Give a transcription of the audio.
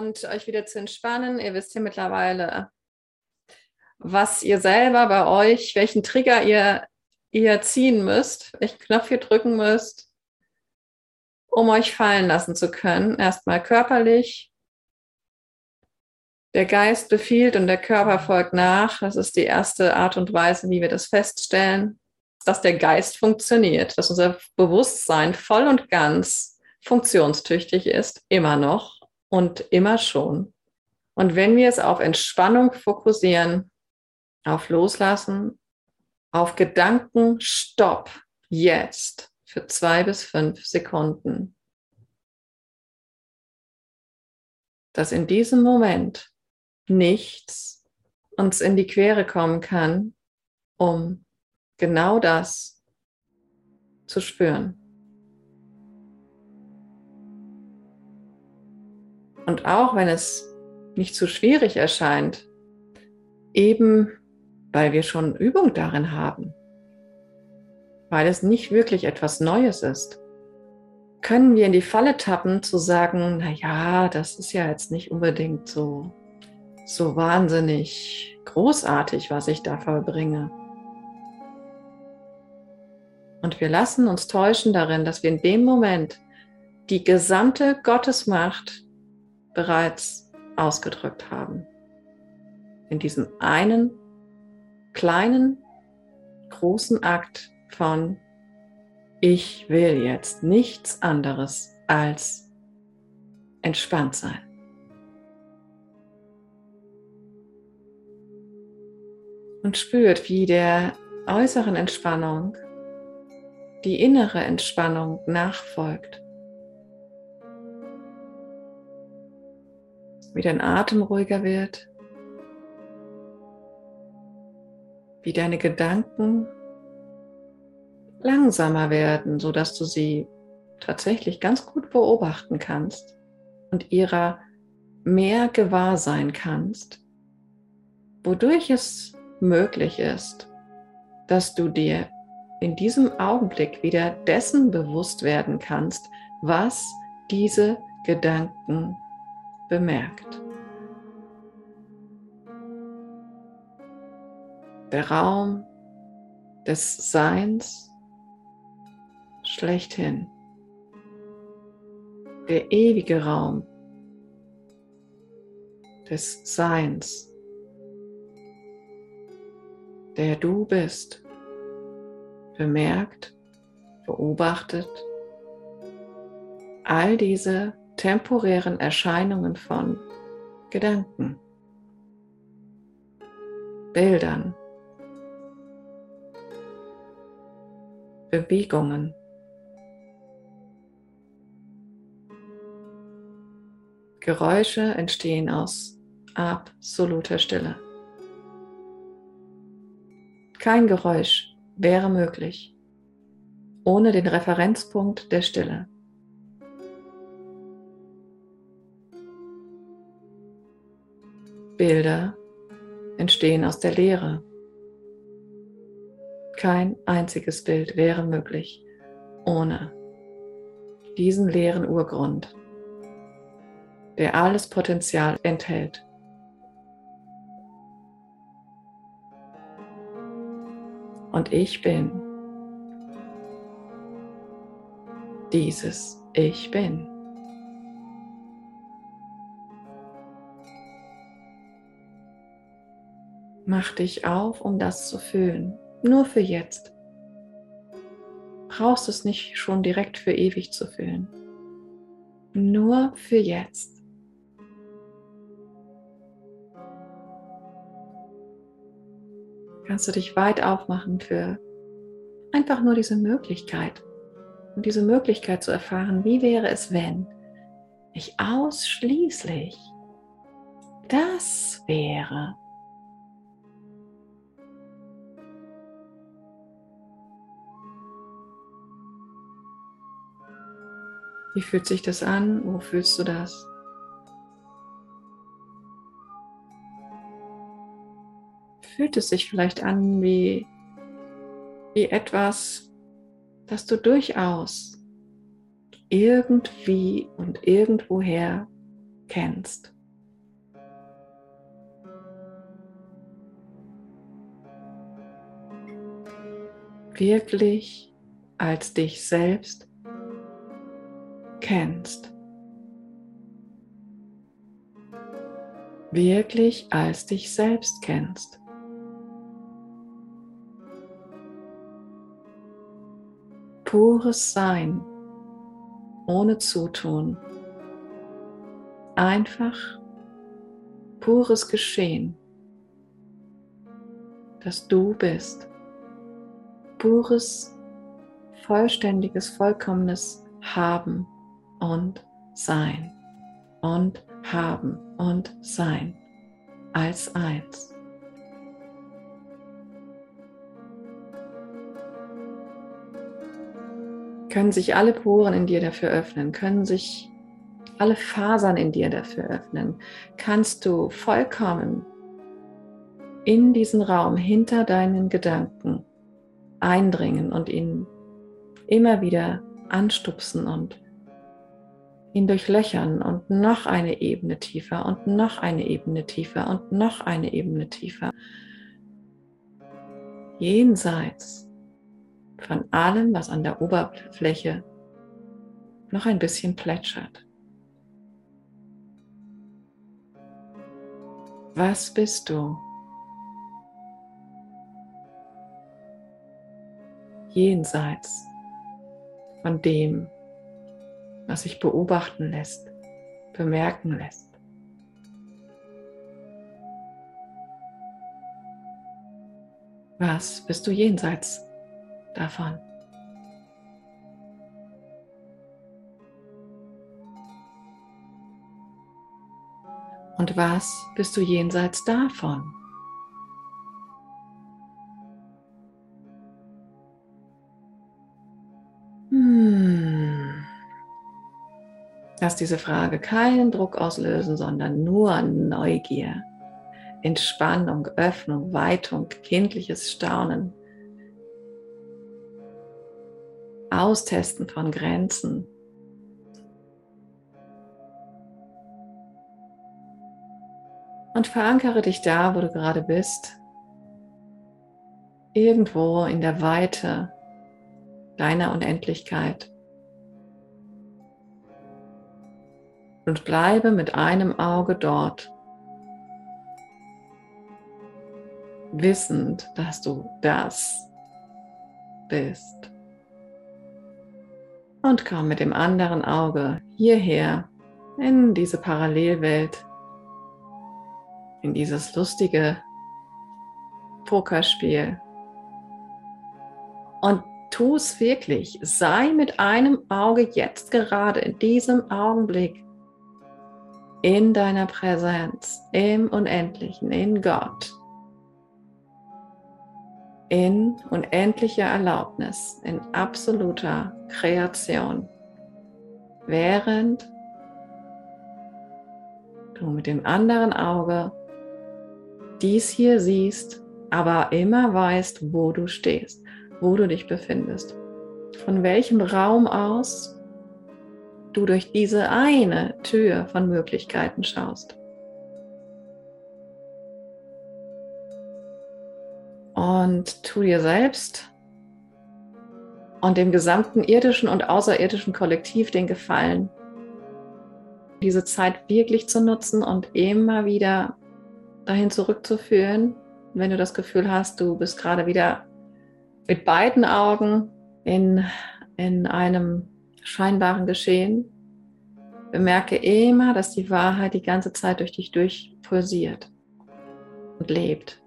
und euch wieder zu entspannen. Ihr wisst ja mittlerweile, was ihr selber bei euch, welchen Trigger ihr, ihr ziehen müsst, welchen Knopf ihr drücken müsst, um euch fallen lassen zu können. Erstmal körperlich. Der Geist befiehlt und der Körper folgt nach. Das ist die erste Art und Weise, wie wir das feststellen, dass der Geist funktioniert, dass unser Bewusstsein voll und ganz funktionstüchtig ist, immer noch und immer schon. Und wenn wir es auf Entspannung fokussieren, auf Loslassen, auf Gedanken, Stopp, jetzt für zwei bis fünf Sekunden, dass in diesem Moment nichts uns in die Quere kommen kann, um genau das zu spüren. Und auch wenn es nicht zu schwierig erscheint, eben weil wir schon Übung darin haben, weil es nicht wirklich etwas Neues ist, können wir in die Falle tappen zu sagen, na ja, das ist ja jetzt nicht unbedingt so so wahnsinnig großartig, was ich da vollbringe. Und wir lassen uns täuschen darin, dass wir in dem Moment die gesamte Gottesmacht bereits ausgedrückt haben. In diesem einen kleinen, großen Akt von ich will jetzt nichts anderes als entspannt sein. Und spürt, wie der äußeren Entspannung die innere Entspannung nachfolgt. Wie dein Atem ruhiger wird, wie deine Gedanken langsamer werden, sodass du sie tatsächlich ganz gut beobachten kannst und ihrer mehr gewahr sein kannst, wodurch es möglich ist, dass du dir in diesem Augenblick wieder dessen bewusst werden kannst, was diese Gedanken bemerkt. Der Raum des Seins schlechthin. Der ewige Raum des Seins, der du bist, bemerkt, beobachtet all diese temporären Erscheinungen von Gedanken, Bildern, Bewegungen. Geräusche entstehen aus absoluter Stille. Kein Geräusch wäre möglich ohne den Referenzpunkt der Stille. Bilder entstehen aus der Leere. Kein einziges Bild wäre möglich ohne diesen leeren Urgrund, der alles Potenzial enthält. Und ich bin dieses Ich bin. Mach dich auf, um das zu fühlen. Nur für jetzt. Brauchst es nicht schon direkt für ewig zu fühlen. Nur für jetzt. Kannst du dich weit aufmachen für einfach nur diese Möglichkeit. Und diese Möglichkeit zu erfahren, wie wäre es, wenn ich ausschließlich das wäre, Wie fühlt sich das an? Wo fühlst du das? Fühlt es sich vielleicht an wie, wie etwas, das du durchaus irgendwie und irgendwoher kennst. Wirklich als dich selbst kennst. Wirklich als dich selbst kennst. Pures Sein, ohne Zutun. Einfach pures Geschehen, dass du bist. Pures, vollständiges, vollkommenes Haben und Sein und Haben und Sein als eins. Können sich alle Poren in dir dafür öffnen, können sich alle Fasern in dir dafür öffnen, kannst du vollkommen in diesen Raum hinter deinen Gedanken eindringen und ihn immer wieder anstupsen und ihn durchlöchern und noch eine Ebene tiefer und noch eine Ebene tiefer und noch eine Ebene tiefer. Jenseits von allem, was an der Oberfläche noch ein bisschen plätschert. Was bist du? Jenseits von dem, was sich beobachten lässt, bemerken lässt. Was bist du jenseits davon? Und was bist du jenseits davon? Lass diese Frage keinen Druck auslösen, sondern nur Neugier, Entspannung, Öffnung, Weitung, kindliches Staunen, Austesten von Grenzen. Und verankere dich da, wo du gerade bist, irgendwo in der Weite deiner Unendlichkeit. Und bleibe mit einem Auge dort, wissend, dass du das bist. Und komm mit dem anderen Auge hierher in diese Parallelwelt, in dieses lustige Pokerspiel. Und tu es wirklich. Sei mit einem Auge jetzt gerade in diesem Augenblick in deiner Präsenz, im Unendlichen, in Gott, in unendlicher Erlaubnis, in absoluter Kreation, während du mit dem anderen Auge dies hier siehst, aber immer weißt, wo du stehst, wo du dich befindest. Von welchem Raum aus du durch diese eine Tür von Möglichkeiten schaust. Und tu dir selbst und dem gesamten irdischen und außerirdischen Kollektiv den Gefallen, diese Zeit wirklich zu nutzen und immer wieder dahin zurückzuführen, wenn du das Gefühl hast, du bist gerade wieder mit beiden Augen in, in einem scheinbaren Geschehen. Bemerke immer, dass die Wahrheit die ganze Zeit durch dich durchpulsiert und lebt.